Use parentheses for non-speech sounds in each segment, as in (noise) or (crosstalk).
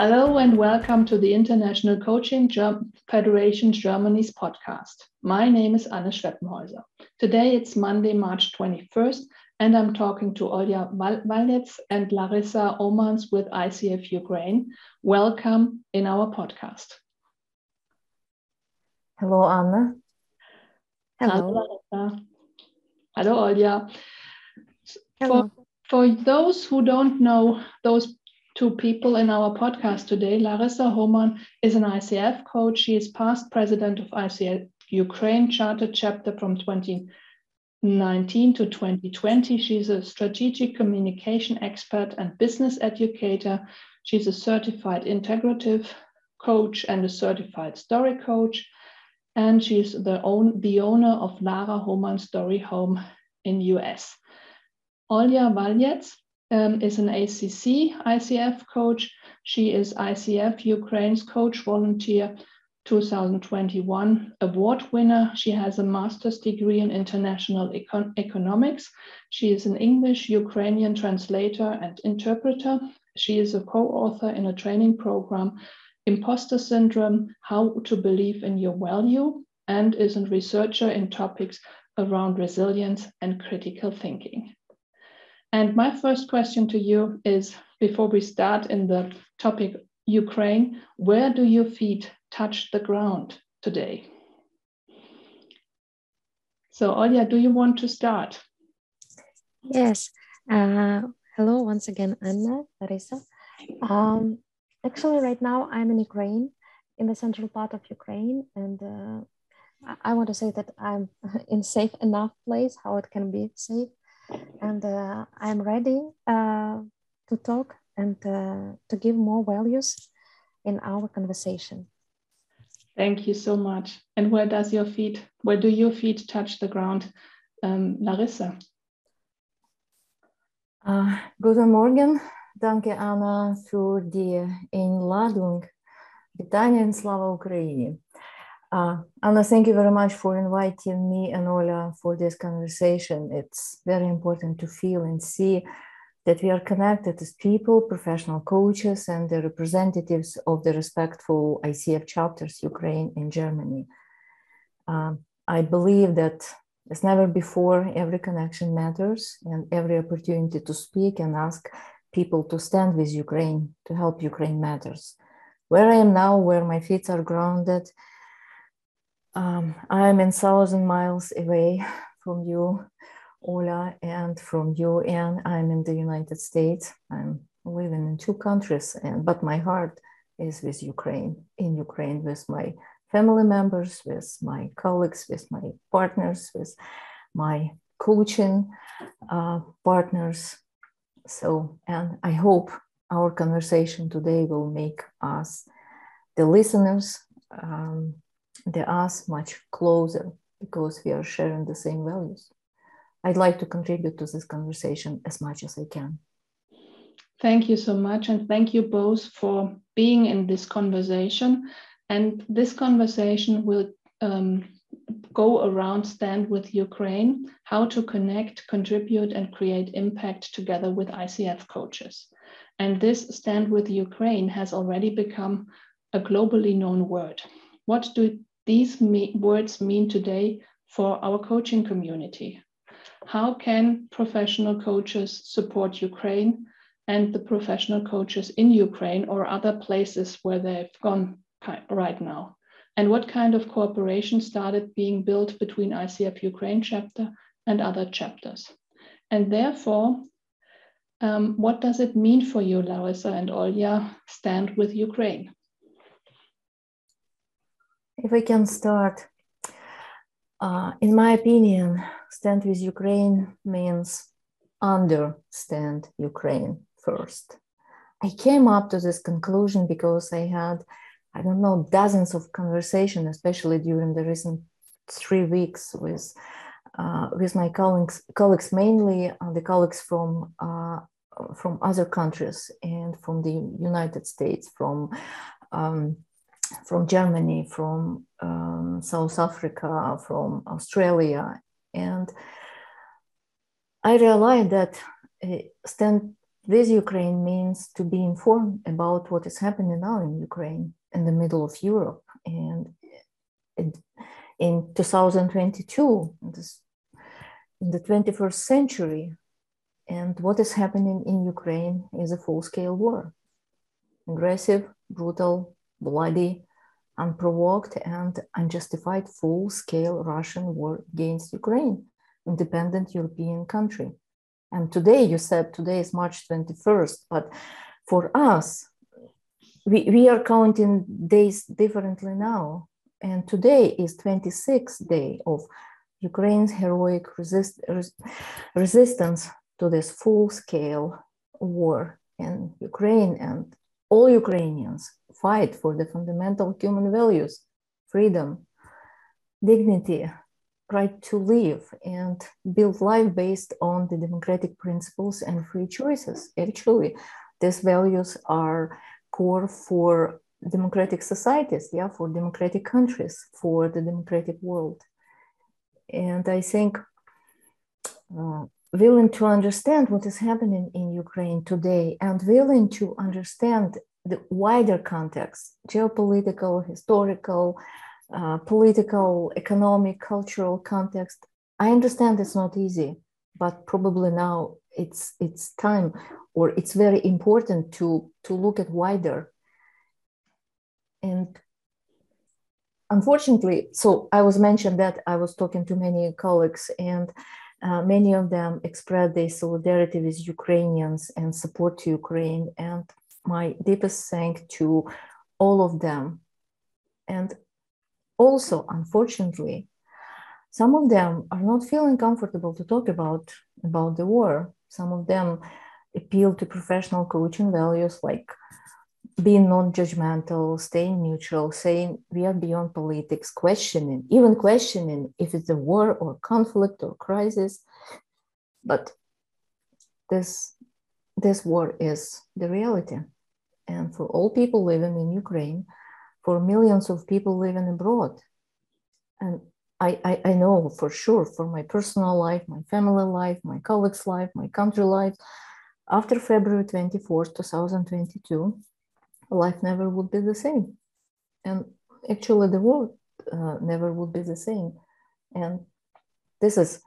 Hello and welcome to the International Coaching Federation Germany's podcast. My name is Anne Schweppenhäuser. Today it's Monday, March 21st, and I'm talking to Olya Valjec and Larissa Omans with ICF Ukraine. Welcome in our podcast. Hello, Anna. Hello, Larissa. Hello, Olya. Hello. For, for those who don't know those two people in our podcast today, Larissa Homan is an ICF coach. She is past president of ICF Ukraine Charter chapter from 2019 to 2020. She's a strategic communication expert and business educator. She's a certified integrative coach and a certified story coach. And she's the, own, the owner of Lara Homan Story Home in US. Olya Valjec um, is an ACC ICF coach. She is ICF Ukraine's coach volunteer 2021 award winner. She has a master's degree in international econ economics. She is an English Ukrainian translator and interpreter. She is a co-author in a training program, Imposter Syndrome, How to Believe in Your Value, and is a researcher in topics around resilience and critical thinking. And my first question to you is before we start in the topic Ukraine, where do your feet touch the ground today? So, Olya, do you want to start? Yes. Uh, hello, once again, Anna, Larissa. Um, actually, right now I'm in Ukraine, in the central part of Ukraine, and uh, I want to say that I'm (laughs) in safe enough place, how it can be safe and uh, I'm ready uh, to talk and uh, to give more values in our conversation. Thank you so much. And where does your feet, where do your feet touch the ground, um, Larissa? Uh, guten Morgen. Danke Anna für die Einladung. Вітання і слава Україні. Uh, Anna, thank you very much for inviting me and Ola for this conversation. It's very important to feel and see that we are connected as people, professional coaches, and the representatives of the respectful ICF chapters, Ukraine and Germany. Uh, I believe that as never before, every connection matters and every opportunity to speak and ask people to stand with Ukraine, to help Ukraine matters. Where I am now, where my feet are grounded, um, I'm in thousand miles away from you, Ola, and from you, and I'm in the United States. I'm living in two countries, and but my heart is with Ukraine, in Ukraine, with my family members, with my colleagues, with my partners, with my coaching uh, partners. So, and I hope our conversation today will make us, the listeners, um, they us much closer because we are sharing the same values. I'd like to contribute to this conversation as much as I can. Thank you so much. And thank you both for being in this conversation. And this conversation will um, go around Stand with Ukraine, how to connect, contribute, and create impact together with ICF coaches. And this Stand with Ukraine has already become a globally known word. What do these me words mean today for our coaching community? How can professional coaches support Ukraine and the professional coaches in Ukraine or other places where they've gone right now? And what kind of cooperation started being built between ICF Ukraine chapter and other chapters? And therefore, um, what does it mean for you, Larissa and Olya, stand with Ukraine? If we can start, uh, in my opinion, stand with Ukraine means understand Ukraine first. I came up to this conclusion because I had, I don't know, dozens of conversations, especially during the recent three weeks with uh, with my colleagues, colleagues mainly uh, the colleagues from uh, from other countries and from the United States, from um, from Germany, from um, South Africa, from Australia. And I realized that uh, stand with Ukraine means to be informed about what is happening now in Ukraine, in the middle of Europe. And in 2022, in the 21st century, and what is happening in Ukraine is a full scale war aggressive, brutal, bloody, unprovoked, and unjustified full scale Russian war against Ukraine, independent European country. And today, you said today is March 21st, but for us, we, we are counting days differently now. And today is 26th day of Ukraine's heroic resist, res, resistance to this full scale war in Ukraine. And all Ukrainians fight for the fundamental human values freedom, dignity, right to live, and build life based on the democratic principles and free choices. Actually, these values are core for democratic societies, yeah, for democratic countries, for the democratic world. And I think uh, willing to understand what is happening in Ukraine today and willing to understand the wider context, geopolitical, historical, uh, political, economic, cultural context. I understand it's not easy, but probably now it's it's time or it's very important to to look at wider. And unfortunately, so I was mentioned that I was talking to many colleagues and uh, many of them expressed their solidarity with Ukrainians and support to Ukraine. And my deepest thanks to all of them. And also, unfortunately, some of them are not feeling comfortable to talk about, about the war. Some of them appeal to professional coaching values like being non-judgmental, staying neutral, saying we are beyond politics, questioning, even questioning if it's a war or conflict or crisis. But this this war is the reality. And for all people living in Ukraine, for millions of people living abroad. And I, I, I know for sure for my personal life, my family life, my colleagues' life, my country life, after February 24th, 2022, life never would be the same. And actually, the world uh, never would be the same. And this is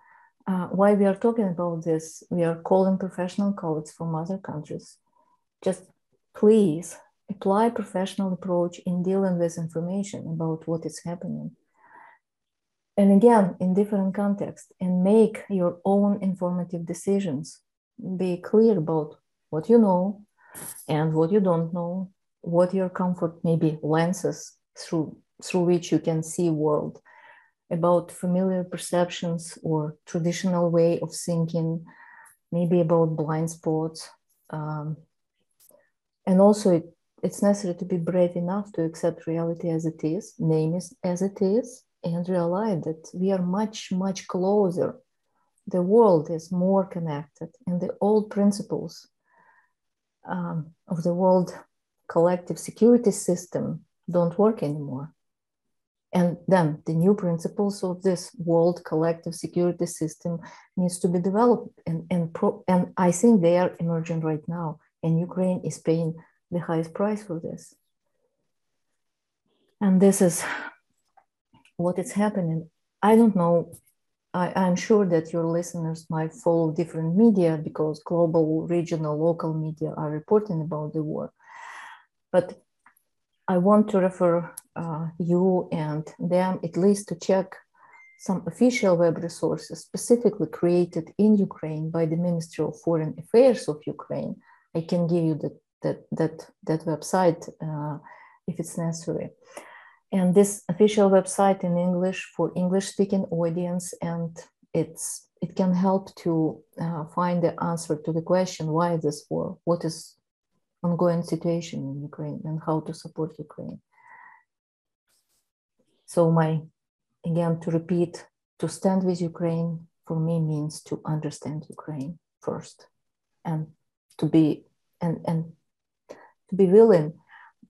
uh, why we are talking about this. We are calling professional colleagues from other countries. Just please apply professional approach in dealing with information about what is happening. And again, in different context, and make your own informative decisions. Be clear about what you know and what you don't know, what your comfort maybe lenses through through which you can see world about familiar perceptions or traditional way of thinking maybe about blind spots um, and also it, it's necessary to be brave enough to accept reality as it is name is as it is and realize that we are much much closer the world is more connected and the old principles um, of the world collective security system don't work anymore. And then the new principles of this world collective security system needs to be developed. And, and, pro, and I think they are emerging right now. And Ukraine is paying the highest price for this. And this is what is happening. I don't know. I, I'm sure that your listeners might follow different media because global, regional, local media are reporting about the war. But I want to refer uh, you and them at least to check some official web resources specifically created in Ukraine by the Ministry of Foreign Affairs of Ukraine. I can give you that that that that website uh, if it's necessary. And this official website in English for English-speaking audience, and it's it can help to uh, find the answer to the question why this war, what is ongoing situation in Ukraine and how to support Ukraine. So my, again, to repeat, to stand with Ukraine for me means to understand Ukraine first and to be, and, and to be willing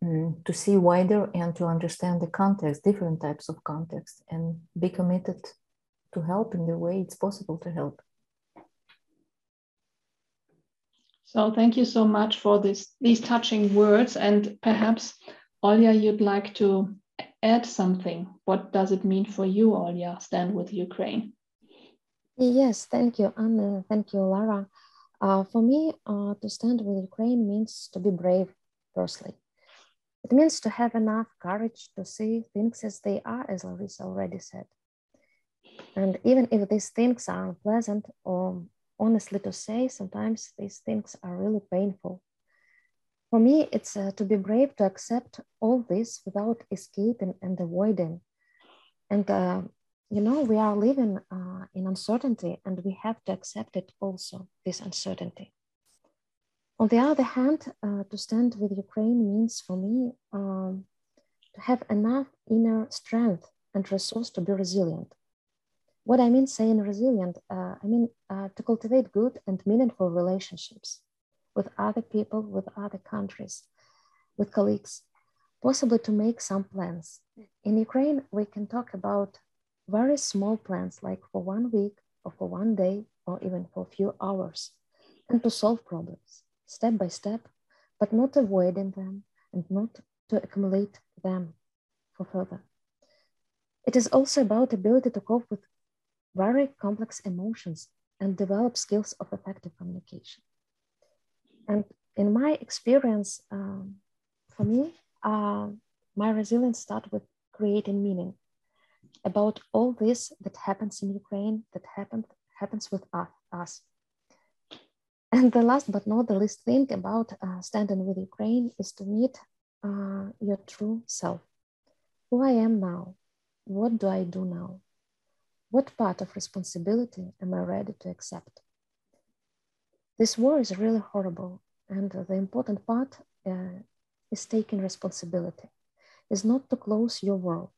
um, to see wider and to understand the context, different types of context and be committed to help in the way it's possible to help. So thank you so much for this these touching words. And perhaps, Olya, you'd like to add something. What does it mean for you, Olya, stand with Ukraine? Yes, thank you, Anna. Thank you, Lara. Uh, for me, uh, to stand with Ukraine means to be brave, firstly. It means to have enough courage to see things as they are, as Larissa already said. And even if these things are unpleasant, or honestly to say, sometimes these things are really painful. For me, it's uh, to be brave to accept all this without escaping and avoiding. And, uh, you know, we are living uh, in uncertainty and we have to accept it also, this uncertainty. On the other hand, uh, to stand with Ukraine means for me um, to have enough inner strength and resource to be resilient. What I mean saying resilient, uh, I mean uh, to cultivate good and meaningful relationships with other people, with other countries, with colleagues, possibly to make some plans. In Ukraine, we can talk about very small plans, like for one week or for one day or even for a few hours, and to solve problems step by step, but not avoiding them and not to accumulate them for further. It is also about ability to cope with very complex emotions and develop skills of effective communication. And in my experience, um, for me, uh, my resilience started with creating meaning about all this that happens in Ukraine, that happened, happens with us. And the last but not the least thing about uh, standing with Ukraine is to meet uh, your true self. Who I am now. What do I do now? What part of responsibility am I ready to accept? This war is really horrible, and the important part uh, is taking responsibility. Is not to close your world,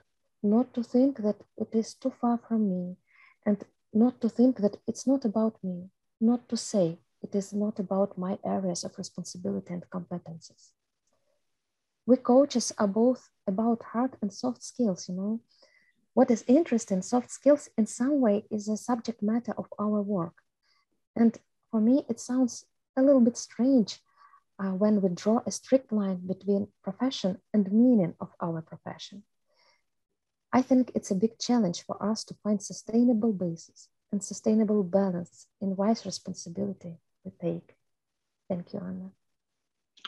not to think that it is too far from me, and not to think that it's not about me, not to say it is not about my areas of responsibility and competencies. We coaches are both about hard and soft skills, you know. What is interesting, soft skills in some way is a subject matter of our work. And for me, it sounds a little bit strange uh, when we draw a strict line between profession and meaning of our profession. I think it's a big challenge for us to find sustainable basis and sustainable balance in wise responsibility we take. Thank you, Anna.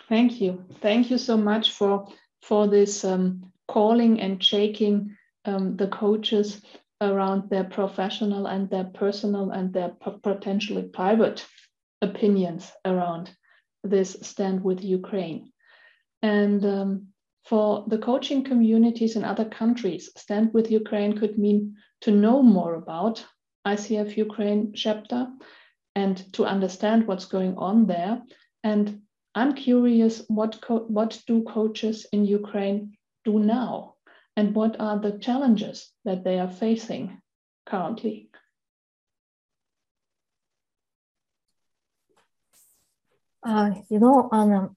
Thank you. Thank you so much for for this um, calling and shaking um, the coaches around their professional and their personal and their potentially private opinions around this stand with Ukraine. And um, for the coaching communities in other countries, stand with Ukraine could mean to know more about ICF Ukraine chapter and to understand what's going on there. And I'm curious, what, what do coaches in Ukraine do now? And what are the challenges that they are facing currently? Uh, you know, Anna,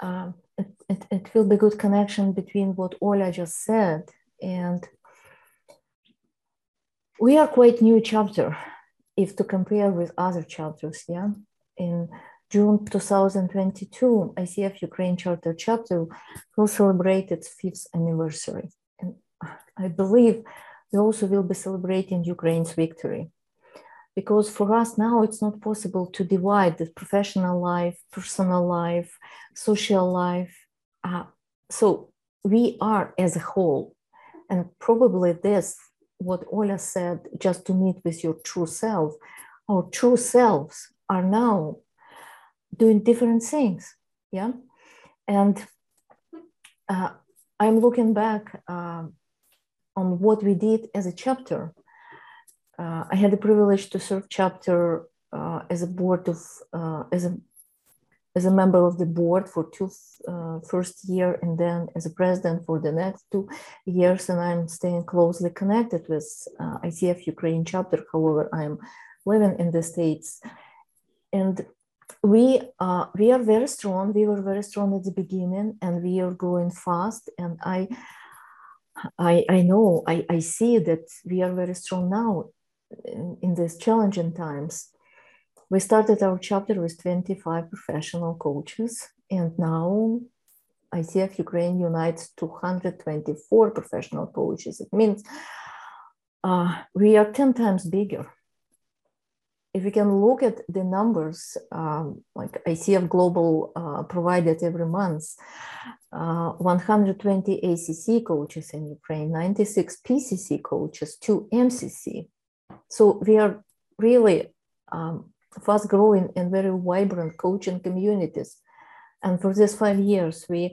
uh, it, it, it will be good connection between what Ola just said and we are quite new chapter if to compare with other chapters, yeah, in June 2022, ICF Ukraine Charter chapter will celebrate its fifth anniversary. I believe we also will be celebrating Ukraine's victory. Because for us now, it's not possible to divide the professional life, personal life, social life. Uh, so we are as a whole. And probably this what Ola said, just to meet with your true self, our true selves are now doing different things. Yeah. And uh, I'm looking back uh, on what we did as a chapter. Uh, I had the privilege to serve chapter uh, as a board of, uh, as a as a member of the board for two uh, first year and then as a president for the next two years. And i'm staying closely connected with uh, icf ukraine chapter. However i'm living in the states. And we uh, we are very strong. We were very strong at the beginning and we are growing fast. And i i i know i i see that we are very strong now in, in these challenging times we started our chapter with 25 professional coaches, and now ICF Ukraine unites 224 professional coaches. It means uh, we are 10 times bigger. If we can look at the numbers, um, like ICF Global uh, provided every month, uh, 120 ACC coaches in Ukraine, 96 PCC coaches, two MCC. So we are really um, fast growing and very vibrant coaching communities. And for these five years, we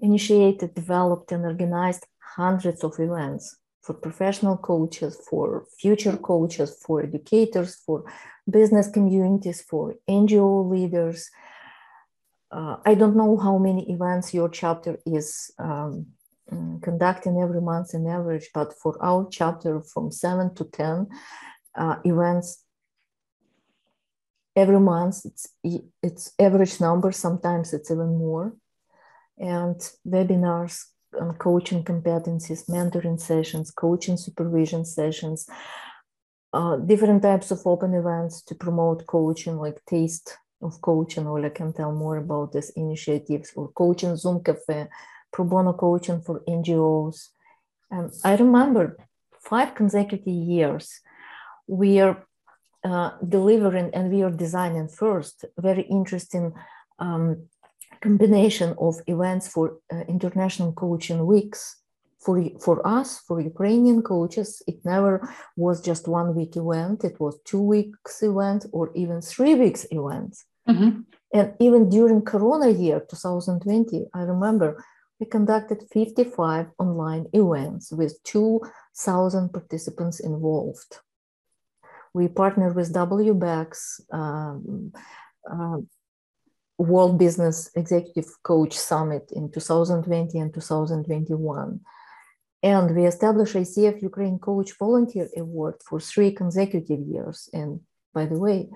initiated, developed, and organized hundreds of events for professional coaches, for future coaches, for educators, for business communities, for NGO leaders. Uh, I don't know how many events your chapter is um, mm, conducting every month in average, but for our chapter, from seven to 10 uh, events every month it's it's average number sometimes it's even more and webinars on coaching competencies mentoring sessions coaching supervision sessions uh, different types of open events to promote coaching like taste of coaching or i can tell more about these initiatives or coaching zoom cafe pro bono coaching for ngos and i remember five consecutive years we are uh, delivering and we are designing first very interesting um, combination of events for uh, international coaching weeks for for us for ukrainian coaches. It never was just one week event. It was two weeks event or even three weeks event. Mm-hmm. and even during corona year 2020 i remember we conducted 55 online events with 2000 participants involved. We partnered with WBECS, um, uh, World Business Executive Coach Summit in 2020 and 2021. And we established ICF Ukraine Coach Volunteer Award for three consecutive years. And by the way,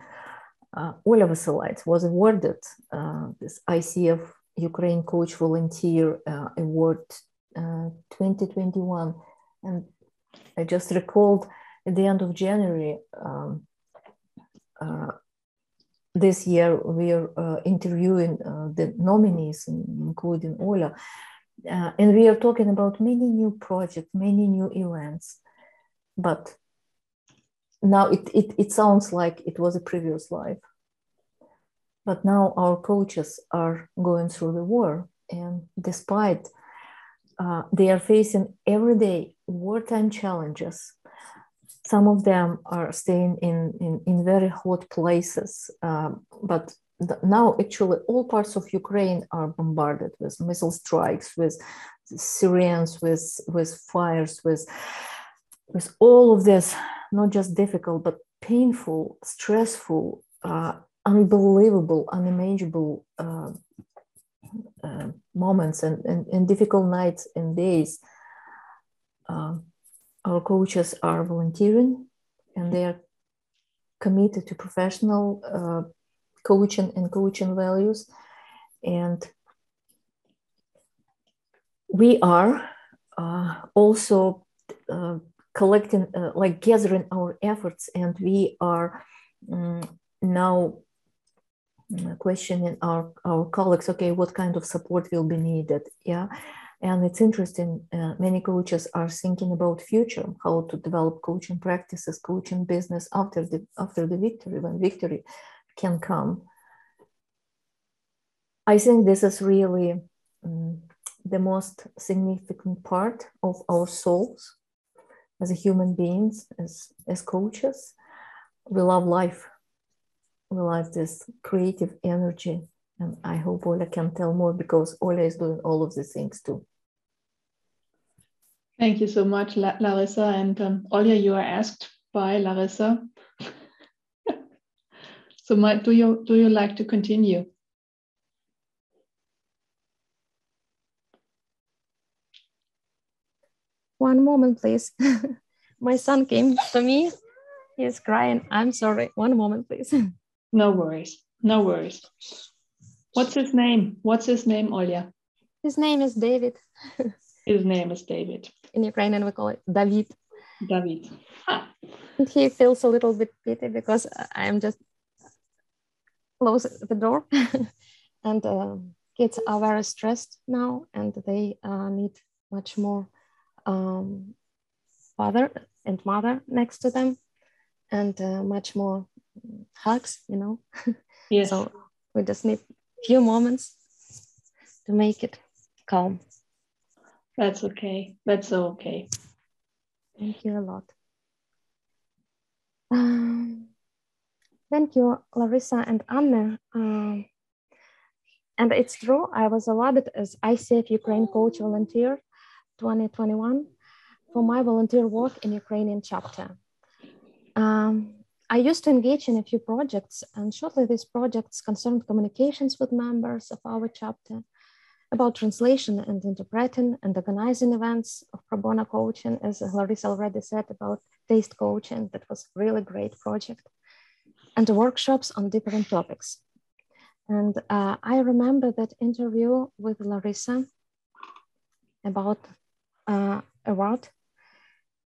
uh, Vasilait was awarded uh, this ICF Ukraine Coach Volunteer uh, Award uh, 2021. And I just recalled at the end of January um, uh, this year, we are uh, interviewing uh, the nominees, including Ola, uh, and we are talking about many new projects, many new events. But now it, it, it sounds like it was a previous life. But now our coaches are going through the war, and despite uh, they are facing everyday wartime challenges some of them are staying in, in, in very hot places, um, but now actually all parts of Ukraine are bombarded with missile strikes, with Syrians, with, with fires, with, with all of this, not just difficult, but painful, stressful, uh, unbelievable, unimaginable uh, uh, moments and, and, and, difficult nights and days. Um, our coaches are volunteering and they are committed to professional uh, coaching and coaching values. And we are uh, also uh, collecting, uh, like gathering our efforts, and we are um, now uh, questioning our, our colleagues okay, what kind of support will be needed? Yeah and it's interesting, uh, many coaches are thinking about future, how to develop coaching practices, coaching business after the, after the victory, when victory can come. I think this is really um, the most significant part of our souls as a human beings, as, as coaches. We love life. We love this creative energy. And I hope Ola can tell more because Ola is doing all of these things too. Thank you so much, La Larissa. And um, Olya, you are asked by Larissa. (laughs) so my, do, you, do you like to continue? One moment, please. (laughs) my son came to me. He's crying. I'm sorry. One moment, please. (laughs) no worries. No worries. What's his name? What's his name, Olya? His name is David. His name is David. In Ukrainian, we call it David. David. And he feels a little bit pity because I'm just close the door. (laughs) and uh, kids are very stressed now and they uh, need much more um, father and mother next to them and uh, much more hugs, you know. (laughs) Yes. so we just need few moments to make it calm. That's okay. That's okay. Thank you a lot. Um, thank you, Larissa and Anne. Um, and it's true, I was awarded as ICF Ukraine Coach Volunteer 2021 for my volunteer work in Ukrainian chapter. Um, I used to engage in a few projects, and shortly these projects concerned communications with members of our chapter about translation and interpreting and organizing events of pro bono coaching, as Larissa already said about taste coaching. That was a really great project. And workshops on different topics. And uh, I remember that interview with Larissa about uh, award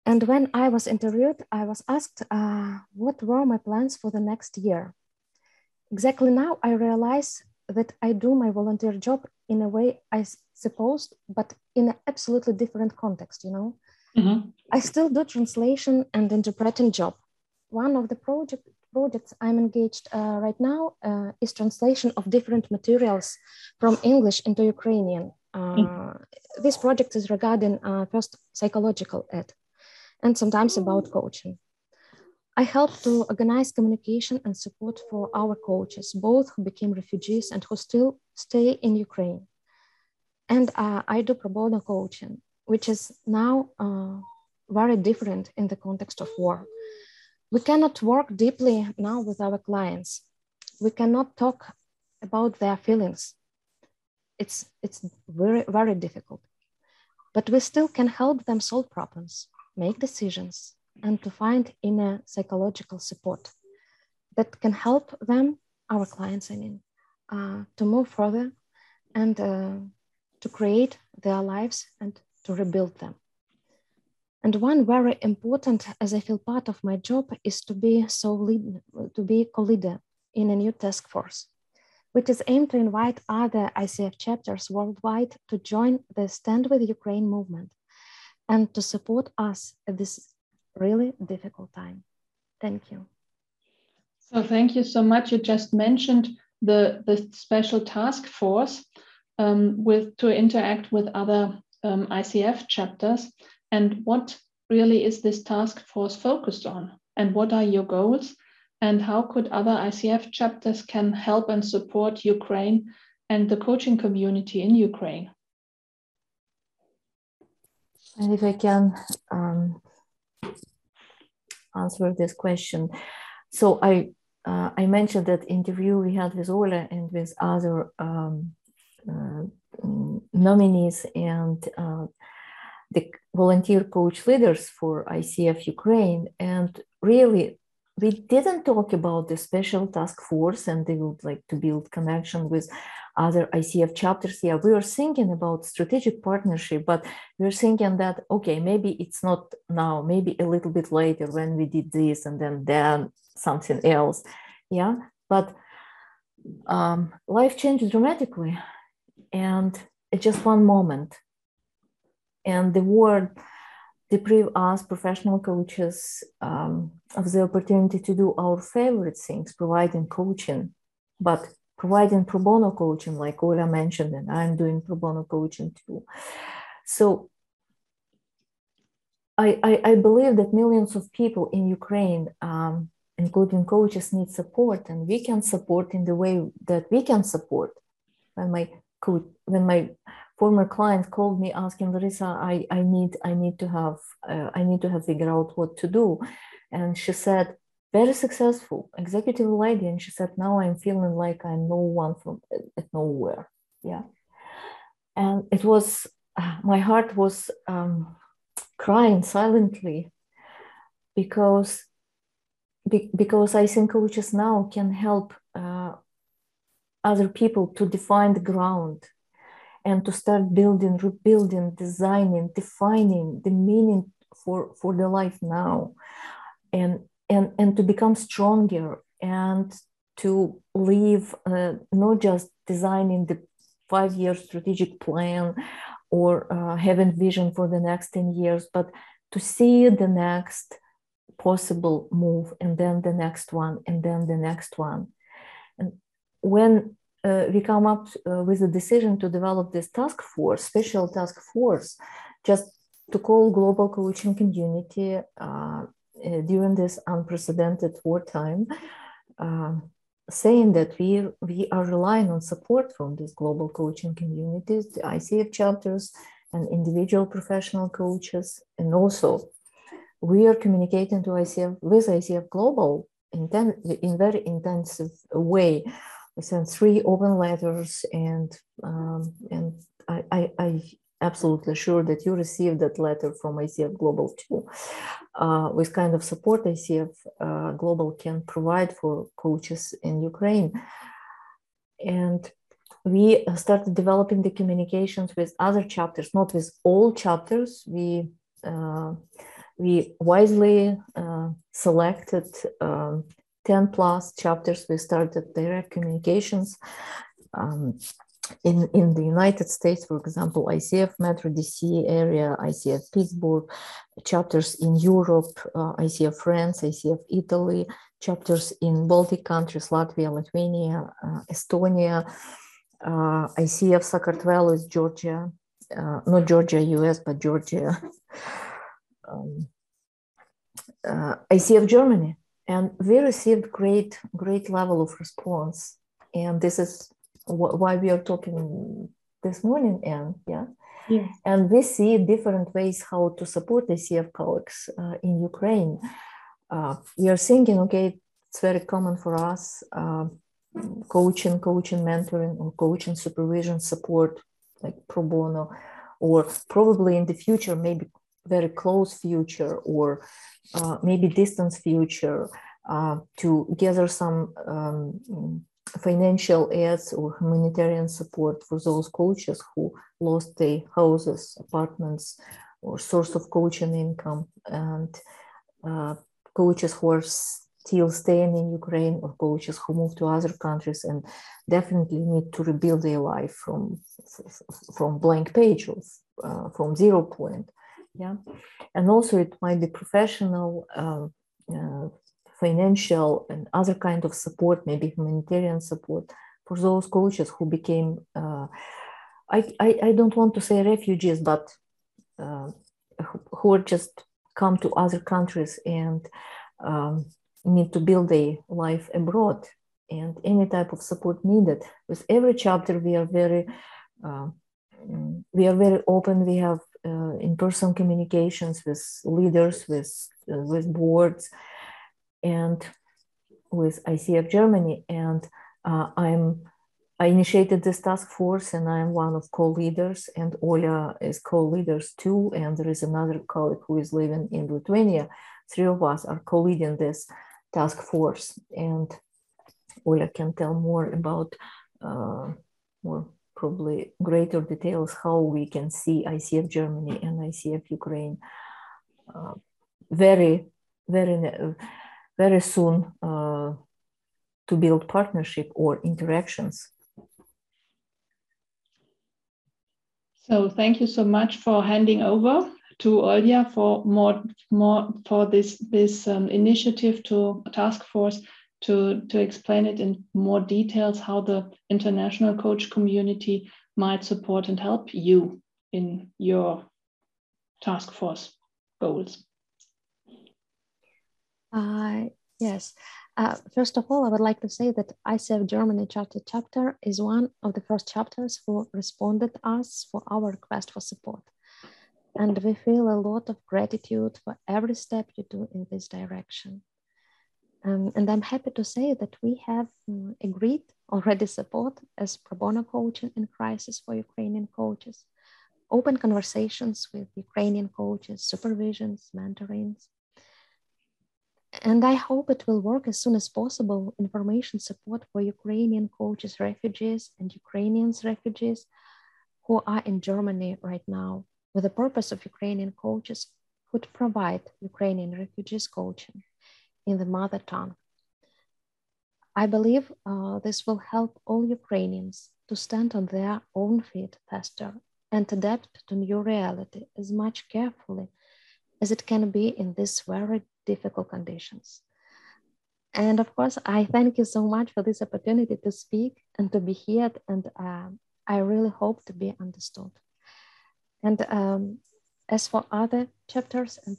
and when I was interviewed, I was asked uh, what were my plans for the next year. Exactly now, I realize that I do my volunteer job in a way I supposed, but in an absolutely different context, you know. Mm-hmm. I still do translation and interpreting job. One of the project, projects I'm engaged uh, right now uh, is translation of different materials from English into Ukrainian. Mm-hmm. This project is regarding uh, first psychological ed and sometimes about coaching. I help to organize communication and support for our coaches, both who became refugees and who still stay in Ukraine. And uh, I do pro bono coaching, which is now uh, very different in the context of war. We cannot work deeply now with our clients. We cannot talk about their feelings. It's, it's very, very difficult. But we still can help them solve problems make decisions, and to find inner psychological support that can help them, our clients, I mean, uh, to move further and uh, to create their lives and to rebuild them. And one very important, as I feel part of my job, is to be so lead, to be co-leader in a new task force, which is aimed to invite other ICF chapters worldwide to join the Stand with Ukraine movement and to support us at this really difficult time. Thank you. So thank you so much. You just mentioned the, the special task force um, with to interact with other um, ICF chapters. And what really is this task force focused on? And what are your goals? And how could other ICF chapters can help and support Ukraine and the coaching community in Ukraine? And if I can um, answer this question. So I uh, I mentioned that interview we had with Ola and with other um, uh, nominees and uh, the volunteer coach leaders for ICF Ukraine. And really, we didn't talk about the special task force and they would like to build connection with other ICF chapters, yeah, we were thinking about strategic partnership, but we were thinking that, okay, maybe it's not now, maybe a little bit later when we did this and then then something else. Yeah, but um, life changed dramatically and just one moment. And the war deprive us professional coaches um, of the opportunity to do our favorite things, providing coaching, but providing pro bono coaching, like Ola mentioned, and I'm doing pro bono coaching too. So I, I, I believe that millions of people in Ukraine, um, including coaches, need support, and we can support in the way that we can support. When my coach, when my former client called me asking Larissa, I, I need I need to have uh, I need to have figured out what to do, and she said, very successful. Executive lady and she said now i'm feeling like i'm no one from at nowhere. Yeah. And it was my heart was um, crying silently because be, because i think coaches now can help uh, other people to define the ground and to start building rebuilding designing defining the meaning for for the life now. And and and to become stronger and to live uh, not just designing the five year strategic plan or uh, having vision for the next 10 years, but to see the next possible move and then the next one and then the next one. And when uh, we come up uh, with a decision to develop this task force, special task force, just to call global coaching community uh during this unprecedented wartime, uh, saying that we, we are relying on support from these global coaching communities, the ICF chapters, and individual professional coaches. And also, we are communicating to ICF with ICF Global in, ten, in very intensive way. We sent three open letters, and um, and I, I absolutely sure that you received that letter from ICF Global too. Uh, with kind of support ICF uh, Global can provide for coaches in Ukraine. And we started developing the communications with other chapters, not with all chapters. We uh, we wisely uh, selected um, 10 plus chapters. We started direct communications. Um, in, in the United States, for example, ICF Metro DC area, ICF Pittsburgh, chapters in Europe, uh, ICF France, ICF Italy, chapters in Baltic countries, Latvia, Lithuania, uh, Estonia, uh, ICF Sakartvelos, Georgia, uh, not Georgia, US, but Georgia, (laughs) um, uh, ICF Germany. And we received great, great level of response. And this is why we are talking this morning, and yeah. yeah. And we see different ways how to support the CF colleagues uh, in Ukraine. Uh, we are thinking, okay, it's very common for us, uh, coaching, coaching, mentoring, or coaching supervision support, like pro bono, or probably in the future, maybe very close future, or uh, maybe distance future, uh, to gather some um, financial aids or humanitarian support for those coaches who lost their houses, apartments, or source of coaching income, and uh, coaches who are still staying in Ukraine or coaches who move to other countries and definitely need to rebuild their life from from blank page of uh, from zero point. Yeah, and also it might be professional. Uh, uh, financial and other kind of support, maybe humanitarian support for those coaches who became, uh, I, I, I, don't want to say refugees, but uh, who are just come to other countries and um, need to build a life abroad and any type of support needed. With every chapter, we are very uh, we are very open. We have uh, in-person communications with leaders, with uh, with boards, and with ICF Germany, and uh, I'm I initiated this task force, and I'm one of co-leaders, and Olya is co-leaders too, and there is another colleague who is living in Lithuania. Three of us are co-leading this task force, and Olya can tell more about uh, more probably greater details how we can see ICF Germany and ICF Ukraine. Uh, very, very very soon uh, to build partnership or interactions. So thank you so much for handing over to Olya for more more for this this um, initiative to task force to to explain it in more details how the international coach community might support and help you in your task force goals. Uh, yes. Uh, first of all, I would like to say that ICF Germany chapter is one of the first chapters who responded us for our request for support. And we feel a lot of gratitude for every step you do in this direction. Um, and I'm happy to say that we have um, agreed already support as pro bono coaching in crisis for Ukrainian coaches, open conversations with Ukrainian coaches, supervisions, mentorings, and I hope it will work as soon as possible. Information support for Ukrainian coaches, refugees, and Ukrainians refugees who are in Germany right now, with the purpose of Ukrainian coaches could provide Ukrainian refugees coaching in the mother tongue. I believe uh, this will help all Ukrainians to stand on their own feet faster and adapt to new reality as much carefully as it can be in this very difficult conditions. And of course, I thank you so much for this opportunity to speak and to be here. And uh, I really hope to be understood. And um, as for other chapters and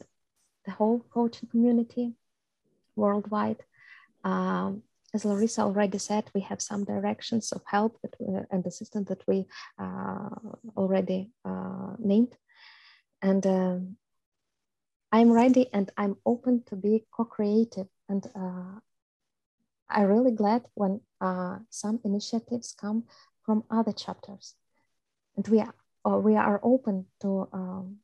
the whole coaching community worldwide, um, as Larissa already said, we have some directions of help that we, and assistance that we uh, already uh, named. And um, I'm ready and I'm open to be co-creative. And uh, I'm really glad when uh, some initiatives come from other chapters. And we are, uh, we are open to um,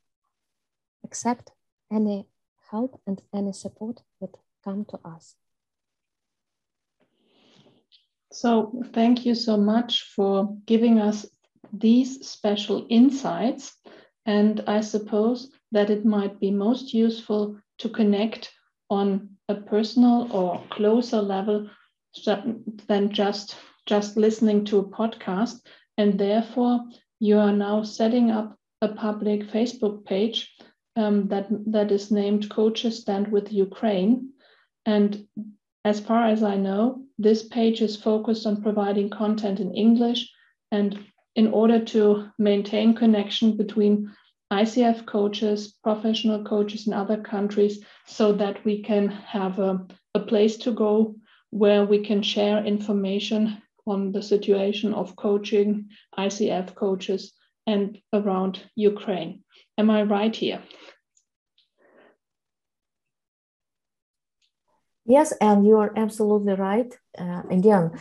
accept any help and any support that come to us. So thank you so much for giving us these special insights. And I suppose that it might be most useful to connect on a personal or closer level than just just listening to a podcast. And therefore you are now setting up a public facebook page um, that that is named coaches stand with ukraine. And as far as i know this page is focused on providing content in english and in order to maintain connection between ICF coaches, professional coaches in other countries, so that we can have a, a place to go where we can share information on the situation of coaching ICF coaches and around Ukraine. Am I right here? Yes, and you are absolutely right. Uh, again,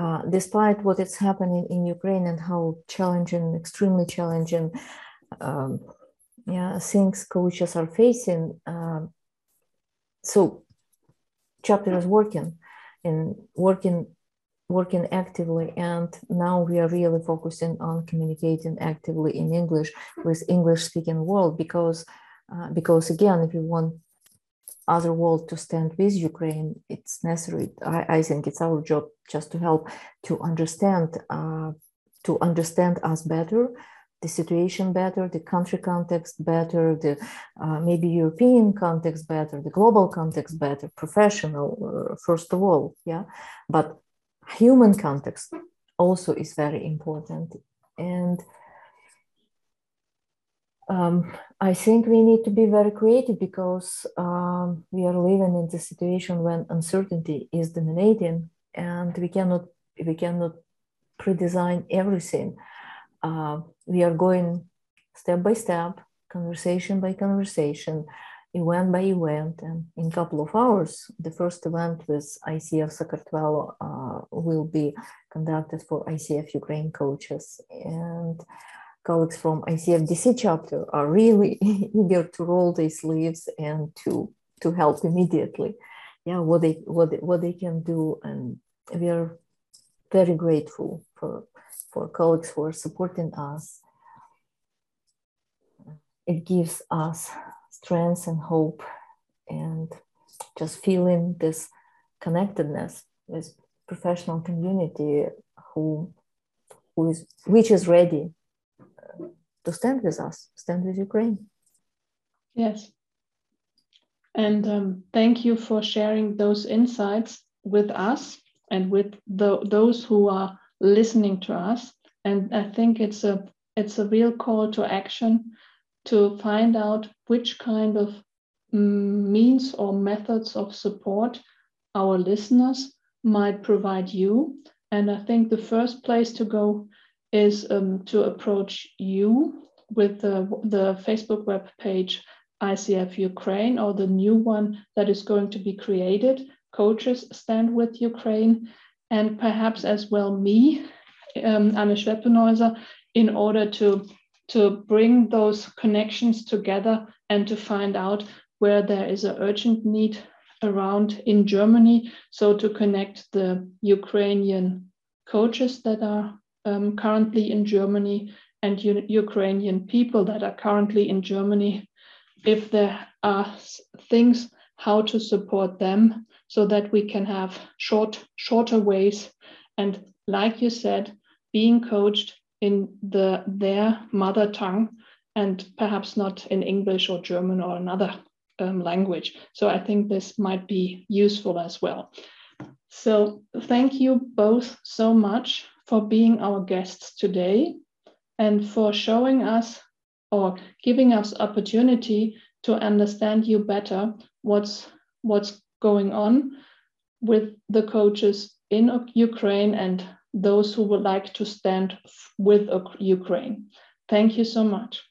uh, despite what is happening in Ukraine and how challenging, extremely challenging um, yeah, things coaches are facing. Um, so chapter is working and working working actively and now we are really focusing on communicating actively in english with english speaking world because uh, because again if you want other world to stand with ukraine it's necessary I, I think it's our job just to help to understand uh, to understand us better the situation better, the country context better, the uh, maybe European context better, the global context better, professional uh, first of all, yeah. But human context also is very important, and um, I think we need to be very creative because um, we are living in the situation when uncertainty is dominating, and we cannot we cannot pre-design everything uh, we are going step by step, conversation by conversation, event by event, and in a couple of hours, the first event with ICF Sakartvelo uh, will be conducted for ICF Ukraine coaches. And colleagues from ICF DC chapter are really (laughs) eager to roll their sleeves and to, to help immediately. Yeah, what they, what, they, what they can do. And we are very grateful for for colleagues who are supporting us. It gives us strength and hope and just feeling this connectedness with professional community who, who is, which is ready to stand with us, stand with Ukraine. Yes. And um, thank you for sharing those insights with us and with the, those who are listening to us. And I think it's a it's a real call to action to find out which kind of mm, means or methods of support our listeners might provide you. And I think the first place to go is um, to approach you with the, the Facebook web page ICF Ukraine or the new one that is going to be created, Coaches Stand with Ukraine and perhaps as well me, um, Anne Schweppenhäuser, in order to, to bring those connections together and to find out where there is an urgent need around in Germany. So to connect the Ukrainian coaches that are um, currently in Germany and U Ukrainian people that are currently in Germany, if there are things how to support them so that we can have short, shorter ways. And like you said, being coached in the their mother tongue and perhaps not in English or German or another um, language. So I think this might be useful as well. So thank you both so much for being our guests today and for showing us or giving us opportunity to understand you better what's what's going on with the coaches in Ukraine and those who would like to stand with Ukraine. Thank you so much.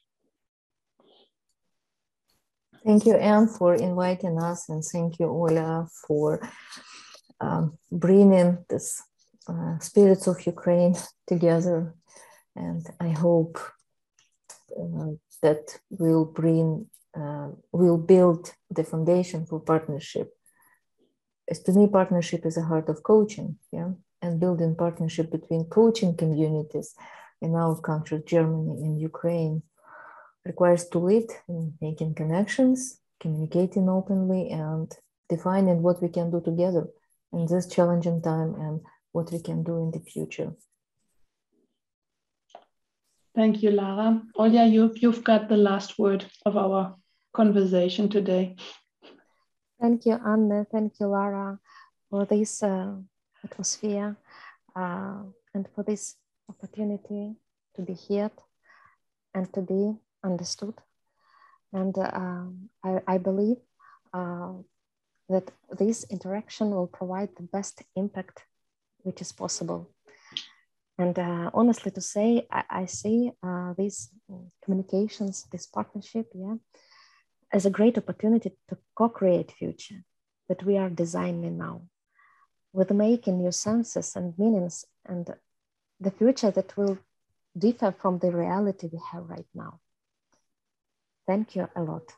Thank you, Anne, for inviting us, and thank you, Ola, for um, bringing this uh, spirits of Ukraine together. And I hope uh, that will bring, uh, will build the foundation for partnership. As to me, partnership is the heart of coaching, yeah, and building partnership between coaching communities in our country, Germany and Ukraine, requires to lead in making connections, communicating openly, and defining what we can do together in this challenging time and what we can do in the future. Thank you, Lara. Olya, you, you've got the last word of our conversation today. Thank you, Anne. Thank you, Lara, for this uh, atmosphere uh, and for this opportunity to be here and to be understood. And uh, I, I, believe uh, that this interaction will provide the best impact which is possible. And uh, honestly to say, I, I see uh, these communications, this partnership, yeah, as a great opportunity to co-create future that we are designing now with making new senses and meanings and the future that will differ from the reality we have right now. Thank you a lot.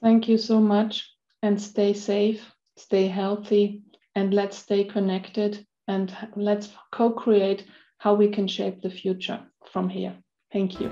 Thank you so much and stay safe, stay healthy, and let's stay connected and let's co create how we can shape the future from here. Thank you.